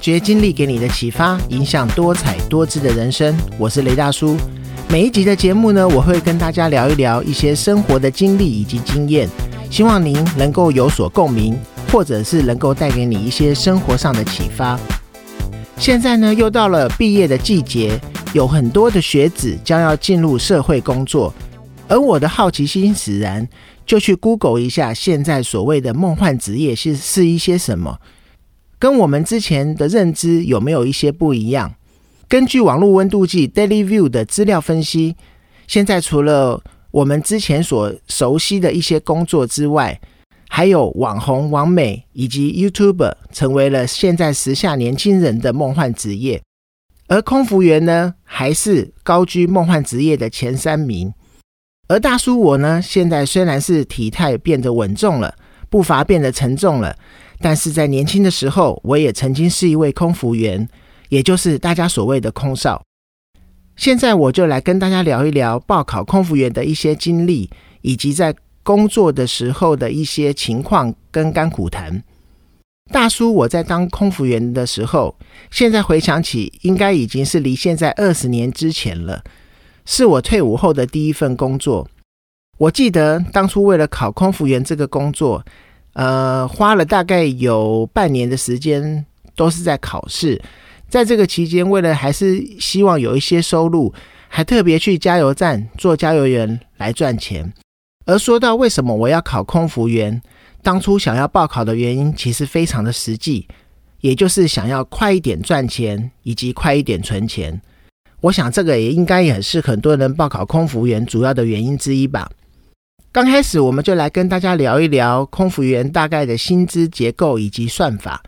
发掘经历给你的启发，影响多彩多姿的人生。我是雷大叔。每一集的节目呢，我会跟大家聊一聊一些生活的经历以及经验，希望您能够有所共鸣，或者是能够带给你一些生活上的启发。现在呢，又到了毕业的季节，有很多的学子将要进入社会工作，而我的好奇心使然，就去 Google 一下现在所谓的梦幻职业是是一些什么。跟我们之前的认知有没有一些不一样？根据网络温度计 Daily View 的资料分析，现在除了我们之前所熟悉的一些工作之外，还有网红、网美以及 YouTuber 成为了现在时下年轻人的梦幻职业。而空服员呢，还是高居梦幻职业的前三名。而大叔我呢，现在虽然是体态变得稳重了，步伐变得沉重了。但是在年轻的时候，我也曾经是一位空服员，也就是大家所谓的空少。现在我就来跟大家聊一聊报考空服员的一些经历，以及在工作的时候的一些情况跟甘苦谈。大叔，我在当空服员的时候，现在回想起，应该已经是离现在二十年之前了，是我退伍后的第一份工作。我记得当初为了考空服员这个工作。呃，花了大概有半年的时间，都是在考试。在这个期间，为了还是希望有一些收入，还特别去加油站做加油员来赚钱。而说到为什么我要考空服员，当初想要报考的原因，其实非常的实际，也就是想要快一点赚钱，以及快一点存钱。我想这个也应该也是很多人报考空服员主要的原因之一吧。刚开始，我们就来跟大家聊一聊空服员大概的薪资结构以及算法。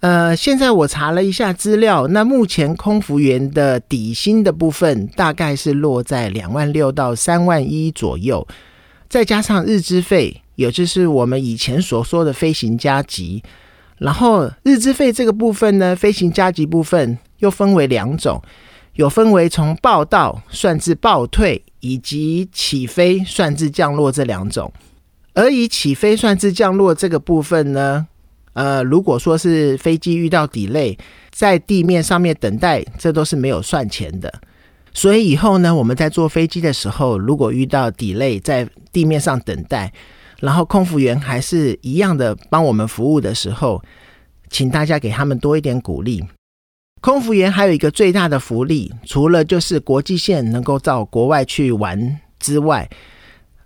呃，现在我查了一下资料，那目前空服员的底薪的部分大概是落在两万六到三万一左右，再加上日资费，也就是我们以前所说的飞行加级。然后日资费这个部分呢，飞行加级部分又分为两种。有分为从报到算至报退，以及起飞算至降落这两种。而以起飞算至降落这个部分呢，呃，如果说是飞机遇到 delay，在地面上面等待，这都是没有算钱的。所以以后呢，我们在坐飞机的时候，如果遇到 delay，在地面上等待，然后空服员还是一样的帮我们服务的时候，请大家给他们多一点鼓励。空服员还有一个最大的福利，除了就是国际线能够到国外去玩之外，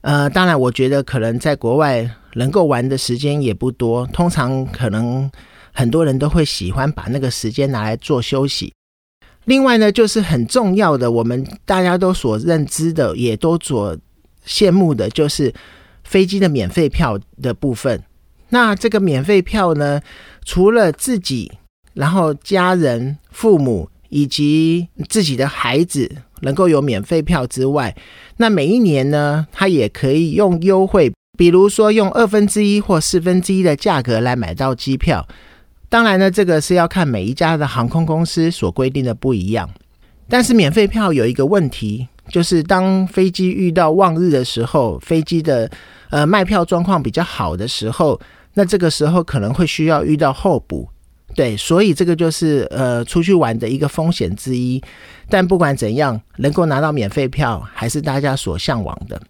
呃，当然我觉得可能在国外能够玩的时间也不多，通常可能很多人都会喜欢把那个时间拿来做休息。另外呢，就是很重要的，我们大家都所认知的，也都所羡慕的，就是飞机的免费票的部分。那这个免费票呢，除了自己。然后家人、父母以及自己的孩子能够有免费票之外，那每一年呢，他也可以用优惠，比如说用二分之一或四分之一的价格来买到机票。当然呢，这个是要看每一家的航空公司所规定的不一样。但是免费票有一个问题，就是当飞机遇到旺日的时候，飞机的呃卖票状况比较好的时候，那这个时候可能会需要遇到候补。对，所以这个就是呃出去玩的一个风险之一。但不管怎样，能够拿到免费票还是大家所向往的。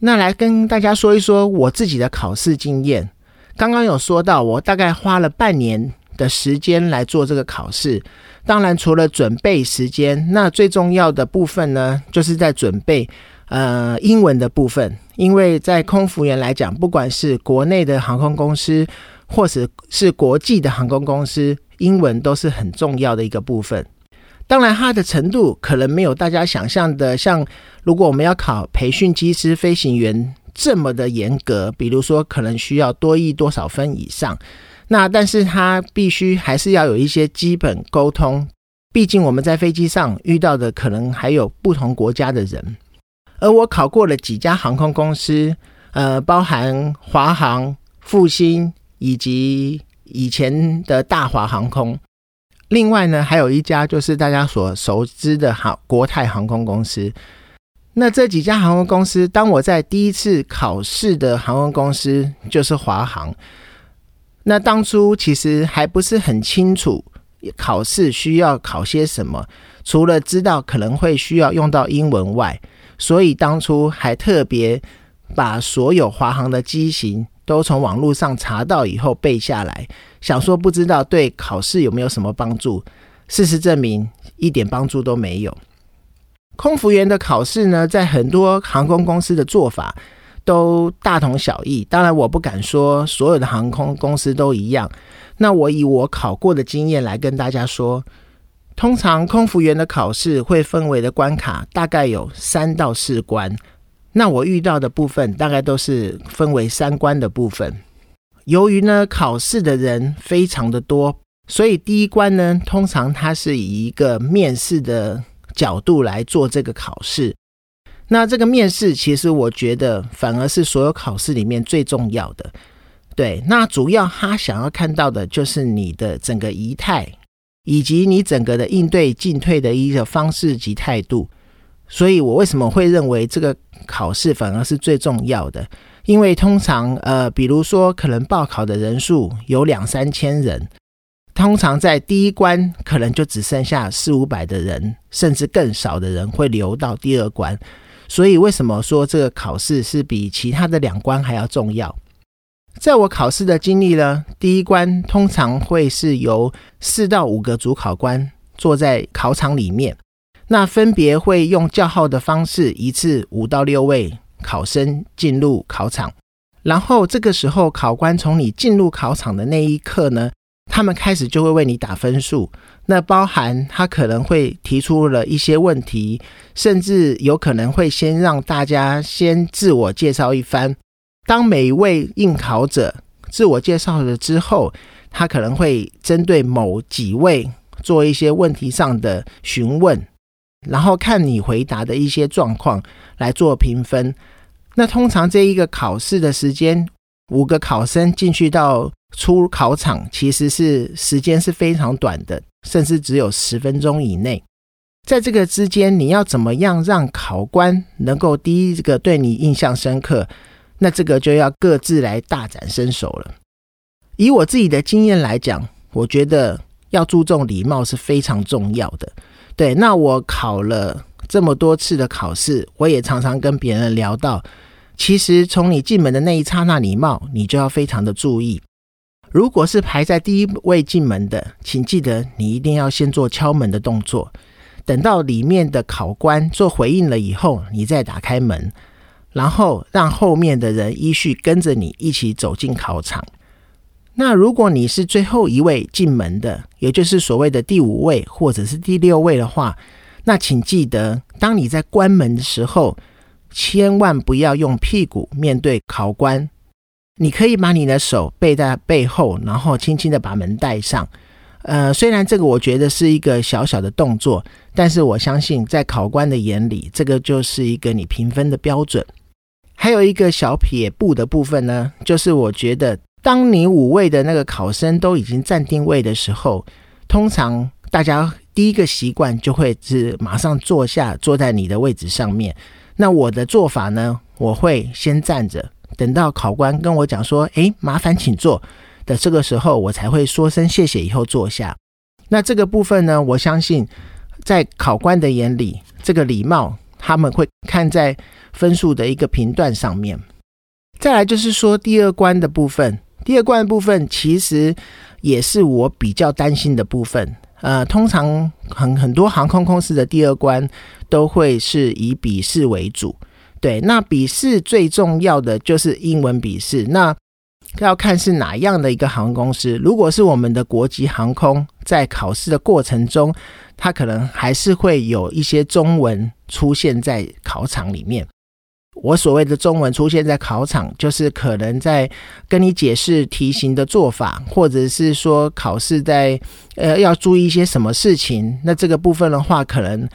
那来跟大家说一说我自己的考试经验。刚刚有说到，我大概花了半年的时间来做这个考试。当然，除了准备时间，那最重要的部分呢，就是在准备呃英文的部分。因为在空服员来讲，不管是国内的航空公司。或者是国际的航空公司，英文都是很重要的一个部分。当然，它的程度可能没有大家想象的，像如果我们要考培训机师、飞行员这么的严格。比如说，可能需要多译多少分以上。那但是它必须还是要有一些基本沟通。毕竟我们在飞机上遇到的可能还有不同国家的人。而我考过了几家航空公司，呃，包含华航、复兴。以及以前的大华航空，另外呢，还有一家就是大家所熟知的航国泰航空公司。那这几家航空公司，当我在第一次考试的航空公司就是华航。那当初其实还不是很清楚考试需要考些什么，除了知道可能会需要用到英文外，所以当初还特别把所有华航的机型都从网络上查到以后背下来，想说不知道对考试有没有什么帮助。事实证明一点帮助都没有。空服员的考试呢，在很多航空公司的做法都大同小异。当然，我不敢说所有的航空公司都一样。那我以我考过的经验来跟大家说，通常空服员的考试会分为的关卡大概有三到四关。那我遇到的部分大概都是分为三关的部分。由于呢考试的人非常的多。所以第一关呢，通常它是以一个面试的角度来做这个考试。那这个面试，其实我觉得反而是所有考试里面最重要的。对，那主要他想要看到的就是你的整个仪态，以及你整个的应对进退的一个方式及态度。所以我为什么会认为这个考试反而是最重要的？因为通常呃，比如说可能报考的人数有两三千人。通常在第一关，可能就只剩下四五百的人，甚至更少的人会留到第二关。所以，为什么说这个考试是比其他的两关还要重要？在我考试的经历呢，第一关通常会是由四到五个主考官坐在考场里面，那分别会用叫号的方式，一次五到六位考生进入考场。然后这个时候，考官从你进入考场的那一刻呢？他们开始就会为你打分数，那包含他可能会提出了一些问题，甚至有可能会先让大家先自我介绍一番。当每一位应考者自我介绍了之后，他可能会针对某几位做一些问题上的询问，然后看你回答的一些状况来做评分。那通常这一个考试的时间，五个考生进去到。出考场其实是时间是非常短的，甚至只有十分钟以内。在这个之间，你要怎么样让考官能够第一个对你印象深刻？那这个就要各自来大展身手了。以我自己的经验来讲，我觉得要注重礼貌是非常重要的。对，那我考了这么多次的考试，我也常常跟别人聊到，其实从你进门的那一刹那，礼貌你就要非常的注意。如果是排在第一位进门的，请记得你一定要先做敲门的动作，等到里面的考官做回应了以后，你再打开门，然后让后面的人依序跟着你一起走进考场。那如果你是最后一位进门的，也就是所谓的第五位或者是第六位的话，那请记得，当你在关门的时候，千万不要用屁股面对考官。你可以把你的手背在背后，然后轻轻的把门带上。呃，虽然这个我觉得是一个小小的动作，但是我相信在考官的眼里，这个就是一个你评分的标准。还有一个小撇步的部分呢，就是我觉得，当你五位的那个考生都已经站定位的时候，通常大家第一个习惯就会是马上坐下，坐在你的位置上面。那我的做法呢，我会先站着。等到考官跟我讲说：“诶，麻烦请坐。”的这个时候，我才会说声谢谢，以后坐下。那这个部分呢，我相信在考官的眼里，这个礼貌他们会看在分数的一个评断上面。再来就是说第二关的部分，第二关部分其实也是我比较担心的部分。呃，通常很很多航空公司的第二关都会是以笔试为主。对，那笔试最重要的就是英文笔试，那要看是哪样的一个航空公司。如果是我们的国际航空，在考试的过程中，它可能还是会有一些中文出现在考场里面。我所谓的中文出现在考场，就是可能在跟你解释题型的做法，或者是说考试在呃要注意一些什么事情。那这个部分的话，可能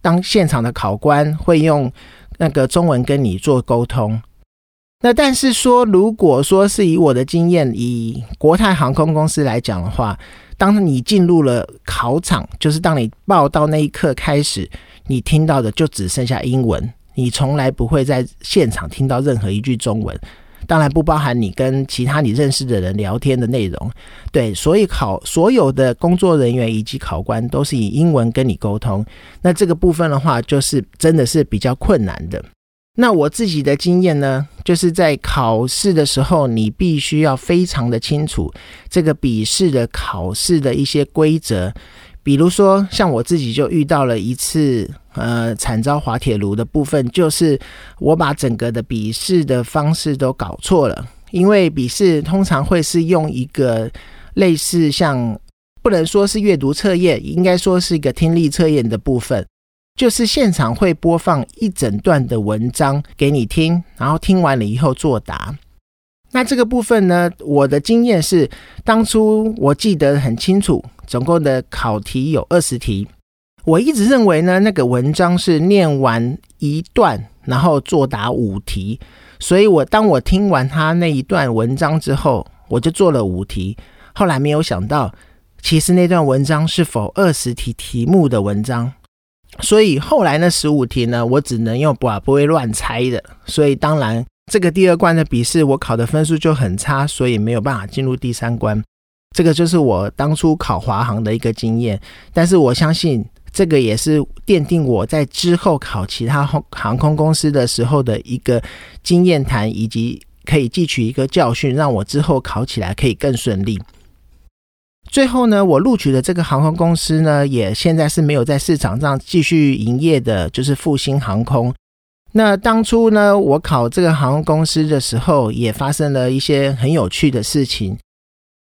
当现场的考官会用。那个中文跟你做沟通，那但是说，如果说是以我的经验，以国泰航空公司来讲的话，当你进入了考场，就是当你报到那一刻开始，你听到的就只剩下英文，你从来不会在现场听到任何一句中文。当然不包含你跟其他你认识的人聊天的内容。对，所以考所有的工作人员以及考官都是以英文跟你沟通。那这个部分的话，就是真的是比较困难的。那我自己的经验呢，就是在考试的时候，你必须要非常的清楚这个笔试的考试的一些规则。比如说，像我自己就遇到了一次，呃，惨遭滑铁卢的部分，就是我把整个的笔试的方式都搞错了。因为笔试通常会是用一个类似像，不能说是阅读测验，应该说是一个听力测验的部分。就是现场会播放一整段的文章给你听，然后听完了以后作答。那这个部分呢，我的经验是，当初我记得很清楚，总共的考题有二十题。我一直认为呢，那个文章是念完一段，然后作答五题。所以我当我听完他那一段文章之后，我就做了五题。后来没有想到，其实那段文章是否二十题题目的文章。所以后来呢，十五题呢，我只能用不不会乱猜的。所以当然，这个第二关的笔试我考的分数就很差，所以没有办法进入第三关。这个就是我当初考华航的一个经验。但是我相信，这个也是奠定我在之后考其他航空公司的时候的一个经验谈，以及可以汲取一个教训，让我之后考起来可以更顺利。最后呢，我录取的这个航空公司呢，也现在是没有在市场上继续营业的，就是复兴航空。那当初呢，我考这个航空公司的时候，也发生了一些很有趣的事情。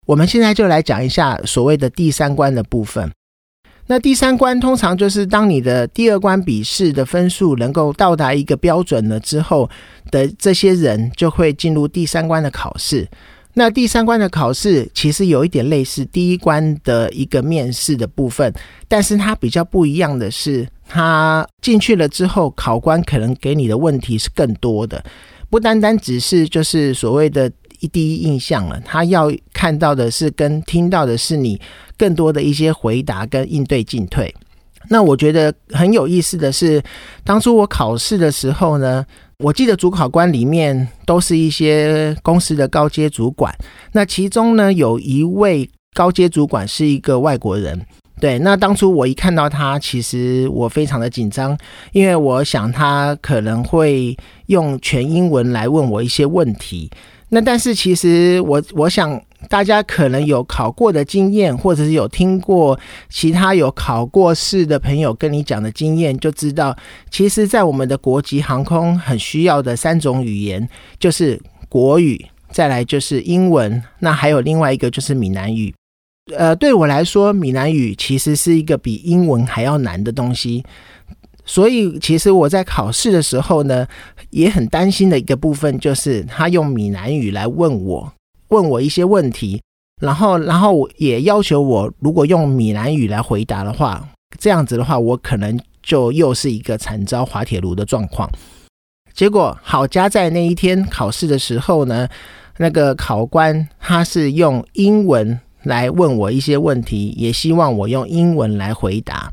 我们现在就来讲一下所谓的第三关的部分。那第三关通常就是当你的第二关笔试的分数能够到达一个标准了之后的这些人，就会进入第三关的考试。那第三关的考试其实有一点类似第一关的一个面试的部分，但是它比较不一样的是，它进去了之后，考官可能给你的问题是更多的，不单单只是就是所谓的一第一印象了，他要看到的是跟听到的是你更多的一些回答跟应对进退。那我觉得很有意思的是，当初我考试的时候呢。我记得主考官里面都是一些公司的高阶主管，那其中呢有一位高阶主管是一个外国人。对，那当初我一看到他，其实我非常的紧张，因为我想他可能会用全英文来问我一些问题。那但是其实我我想。大家可能有考过的经验，或者是有听过其他有考过试的朋友跟你讲的经验，就知道，其实，在我们的国际航空很需要的三种语言，就是国语，再来就是英文，那还有另外一个就是闽南语。呃，对我来说，闽南语其实是一个比英文还要难的东西，所以其实我在考试的时候呢，也很担心的一个部分，就是他用闽南语来问我。问我一些问题，然后，然后也要求我，如果用闽南语来回答的话，这样子的话，我可能就又是一个惨遭滑铁卢的状况。结果好加在那一天考试的时候呢，那个考官他是用英文来问我一些问题，也希望我用英文来回答。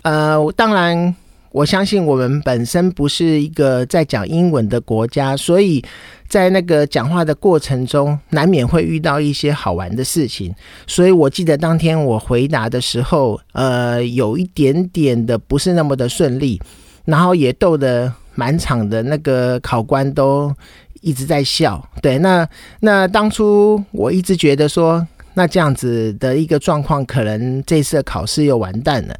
呃，当然。我相信我们本身不是一个在讲英文的国家，所以在那个讲话的过程中，难免会遇到一些好玩的事情。所以我记得当天我回答的时候，呃，有一点点的不是那么的顺利，然后也逗得满场的那个考官都一直在笑。对，那那当初我一直觉得说，那这样子的一个状况，可能这次的考试又完蛋了。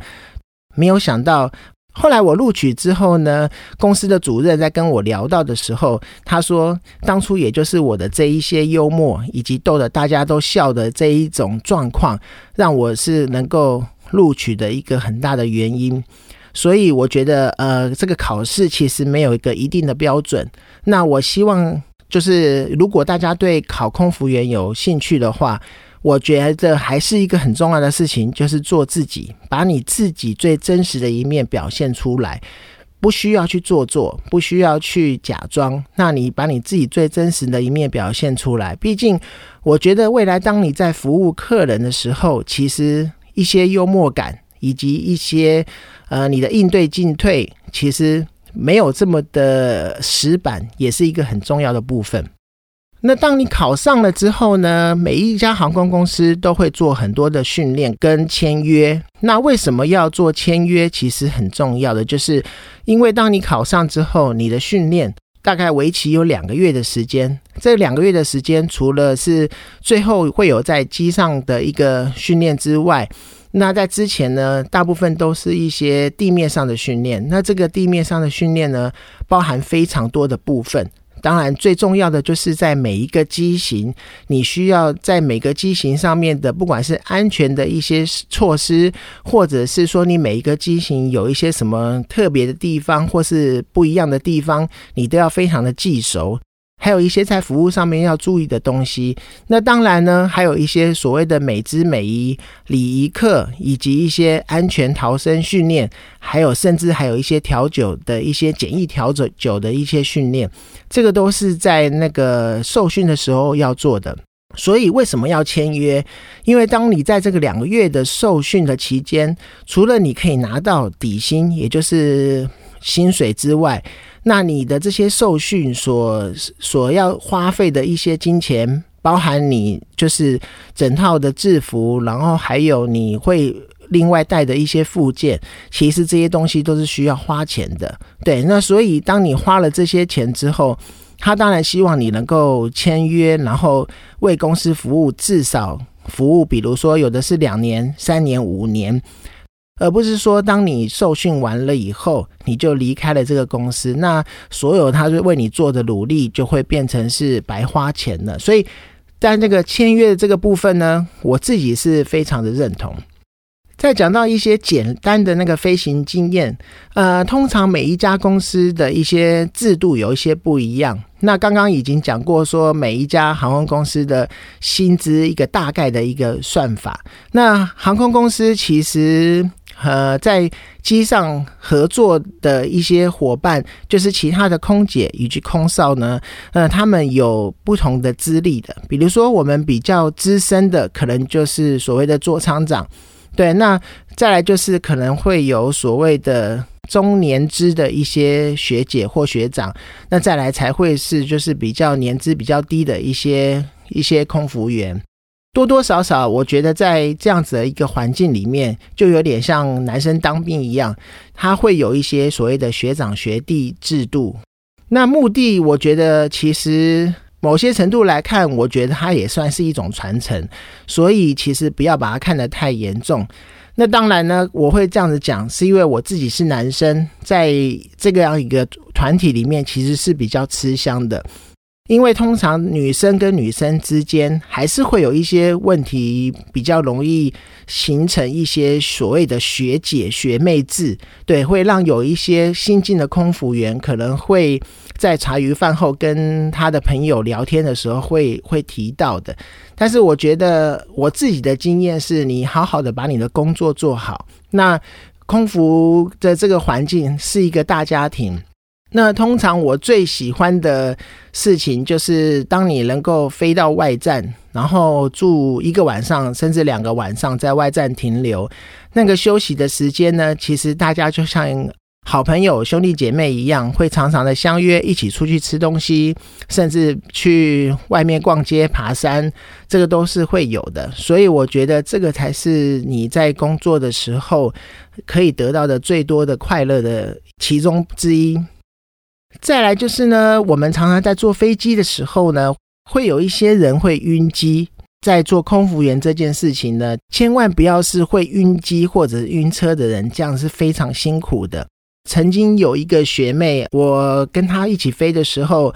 没有想到。后来我录取之后呢，公司的主任在跟我聊到的时候，他说，当初也就是我的这一些幽默以及逗得大家都笑的这一种状况，让我是能够录取的一个很大的原因。所以我觉得，呃，这个考试其实没有一个一定的标准。那我希望就是，如果大家对考空服员有兴趣的话。我觉得还是一个很重要的事情，就是做自己，把你自己最真实的一面表现出来，不需要去做作，不需要去假装。那你把你自己最真实的一面表现出来，毕竟我觉得未来当你在服务客人的时候，其实一些幽默感以及一些呃你的应对进退，其实没有这么的死板，也是一个很重要的部分。那当你考上了之后呢，每一家航空公司都会做很多的训练跟签约。那为什么要做签约？其实很重要的，就是因为当你考上之后，你的训练大概为期有两个月的时间。这两个月的时间，除了是最后会有在机上的一个训练之外，那在之前呢，大部分都是一些地面上的训练。那这个地面上的训练呢，包含非常多的部分。当然，最重要的就是在每一个机型，你需要在每个机型上面的，不管是安全的一些措施，或者是说你每一个机型有一些什么特别的地方，或是不一样的地方，你都要非常的记熟。还有一些在服务上面要注意的东西。那当然呢，还有一些所谓的美姿美仪、礼仪课，以及一些安全逃生训练，还有甚至还有一些调酒的一些简易调酒酒的一些训练，这个都是在那个受训的时候要做的。所以为什么要签约？因为当你在这个两个月的受训的期间，除了你可以拿到底薪，也就是薪水之外，那你的这些受训所所要花费的一些金钱，包含你就是整套的制服，然后还有你会另外带的一些附件，其实这些东西都是需要花钱的。对，那所以当你花了这些钱之后，他当然希望你能够签约，然后为公司服务，至少服务，比如说有的是两年、三年、五年。而不是说，当你受训完了以后，你就离开了这个公司，那所有他为你做的努力就会变成是白花钱了。所以，在这个签约的这个部分呢，我自己是非常的认同。再讲到一些简单的那个飞行经验，呃，通常每一家公司的一些制度有一些不一样。那刚刚已经讲过，说每一家航空公司的薪资一个大概的一个算法。那航空公司其实。呃，在机上合作的一些伙伴，就是其他的空姐以及空少呢，呃，他们有不同的资历的。比如说，我们比较资深的，可能就是所谓的座舱长，对。那再来就是可能会有所谓的中年资的一些学姐或学长，那再来才会是就是比较年资比较低的一些一些空服员。多多少少，我觉得在这样子的一个环境里面，就有点像男生当兵一样，他会有一些所谓的学长学弟制度。那目的，我觉得其实某些程度来看，我觉得它也算是一种传承。所以其实不要把它看得太严重。那当然呢，我会这样子讲，是因为我自己是男生，在这个样一个团体里面，其实是比较吃香的。因为通常女生跟女生之间还是会有一些问题，比较容易形成一些所谓的学姐学妹制，对，会让有一些新进的空服员可能会在茶余饭后跟他的朋友聊天的时候会会提到的。但是我觉得我自己的经验是，你好好的把你的工作做好，那空服的这个环境是一个大家庭。那通常我最喜欢的事情就是，当你能够飞到外站，然后住一个晚上，甚至两个晚上在外站停留，那个休息的时间呢，其实大家就像好朋友、兄弟姐妹一样，会常常的相约一起出去吃东西，甚至去外面逛街、爬山，这个都是会有的。所以我觉得这个才是你在工作的时候可以得到的最多的快乐的其中之一。再来就是呢，我们常常在坐飞机的时候呢，会有一些人会晕机。在做空服员这件事情呢，千万不要是会晕机或者晕车的人，这样是非常辛苦的。曾经有一个学妹，我跟她一起飞的时候，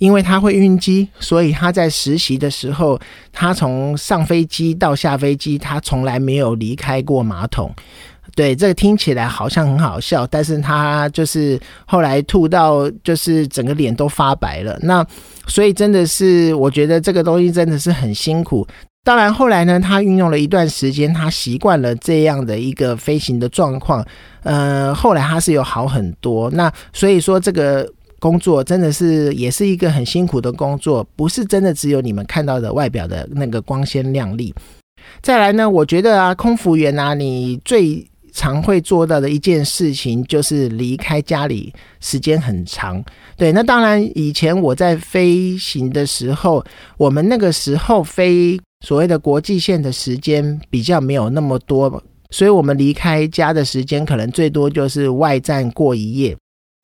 因为她会晕机，所以她在实习的时候，她从上飞机到下飞机，她从来没有离开过马桶。对，这个听起来好像很好笑，但是他就是后来吐到，就是整个脸都发白了。那所以真的是，我觉得这个东西真的是很辛苦。当然后来呢，他运用了一段时间，他习惯了这样的一个飞行的状况。呃，后来他是有好很多。那所以说，这个工作真的是也是一个很辛苦的工作，不是真的只有你们看到的外表的那个光鲜亮丽。再来呢，我觉得啊，空服员啊，你最常会做到的一件事情就是离开家里时间很长。对，那当然以前我在飞行的时候，我们那个时候飞所谓的国际线的时间比较没有那么多，所以我们离开家的时间可能最多就是外站过一夜。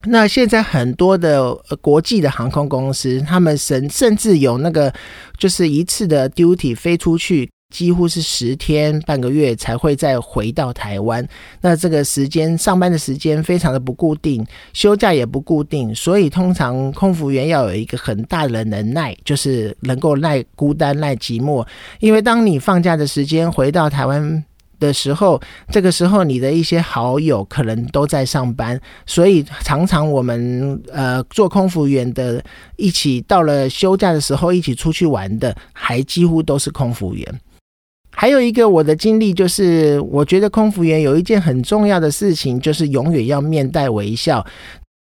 那现在很多的国际的航空公司，他们甚甚至有那个就是一次的 duty 飞出去。几乎是十天半个月才会再回到台湾，那这个时间上班的时间非常的不固定，休假也不固定，所以通常空服员要有一个很大的能耐，就是能够耐孤单、耐寂寞。因为当你放假的时间回到台湾的时候，这个时候你的一些好友可能都在上班，所以常常我们呃做空服员的，一起到了休假的时候一起出去玩的，还几乎都是空服员。还有一个我的经历就是，我觉得空服员有一件很重要的事情，就是永远要面带微笑。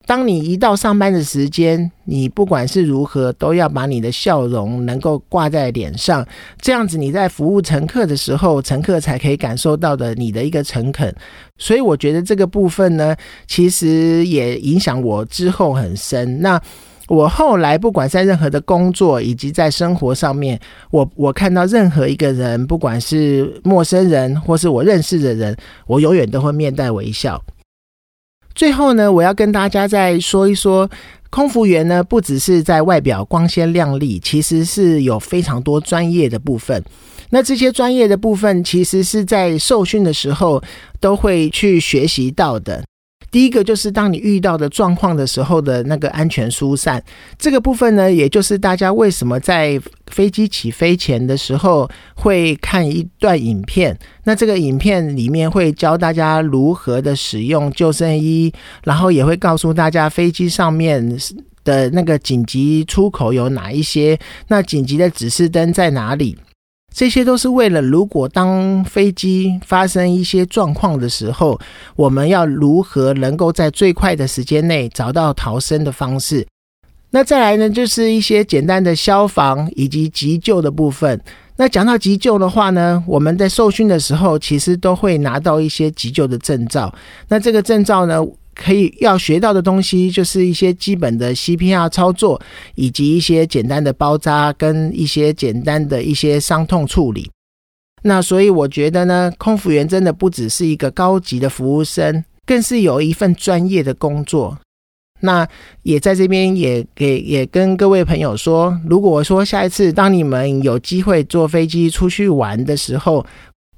当你一到上班的时间，你不管是如何，都要把你的笑容能够挂在脸上，这样子你在服务乘客的时候，乘客才可以感受到的你的一个诚恳。所以我觉得这个部分呢，其实也影响我之后很深。那。我后来不管在任何的工作以及在生活上面，我我看到任何一个人，不管是陌生人或是我认识的人，我永远都会面带微笑。最后呢，我要跟大家再说一说，空服员呢不只是在外表光鲜亮丽，其实是有非常多专业的部分。那这些专业的部分，其实是在受训的时候都会去学习到的。第一个就是当你遇到的状况的时候的那个安全疏散这个部分呢，也就是大家为什么在飞机起飞前的时候会看一段影片。那这个影片里面会教大家如何的使用救生衣，然后也会告诉大家飞机上面的那个紧急出口有哪一些，那紧急的指示灯在哪里。这些都是为了，如果当飞机发生一些状况的时候，我们要如何能够在最快的时间内找到逃生的方式。那再来呢，就是一些简单的消防以及急救的部分。那讲到急救的话呢，我们在受训的时候，其实都会拿到一些急救的证照。那这个证照呢？可以要学到的东西，就是一些基本的 CPR 操作，以及一些简单的包扎跟一些简单的一些伤痛处理。那所以我觉得呢，空服员真的不只是一个高级的服务生，更是有一份专业的工作。那也在这边也给也跟各位朋友说，如果说下一次当你们有机会坐飞机出去玩的时候，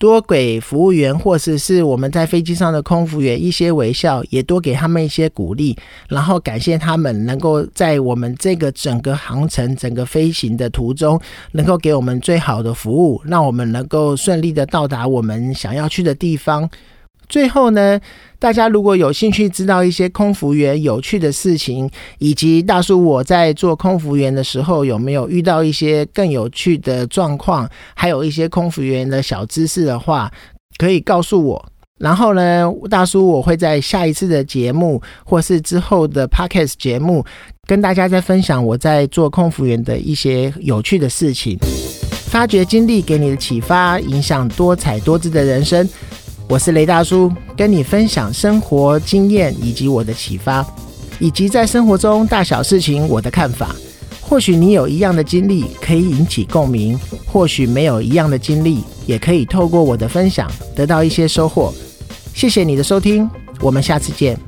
多给服务员，或者是我们在飞机上的空服员一些微笑，也多给他们一些鼓励，然后感谢他们能够在我们这个整个航程、整个飞行的途中，能够给我们最好的服务，让我们能够顺利的到达我们想要去的地方。最后呢，大家如果有兴趣知道一些空服员有趣的事情，以及大叔我在做空服员的时候有没有遇到一些更有趣的状况，还有一些空服员的小知识的话，可以告诉我。然后呢，大叔我会在下一次的节目或是之后的 podcast 节目，跟大家再分享我在做空服员的一些有趣的事情，发掘经历给你的启发，影响多彩多姿的人生。我是雷大叔，跟你分享生活经验以及我的启发，以及在生活中大小事情我的看法。或许你有一样的经历，可以引起共鸣；或许没有一样的经历，也可以透过我的分享得到一些收获。谢谢你的收听，我们下次见。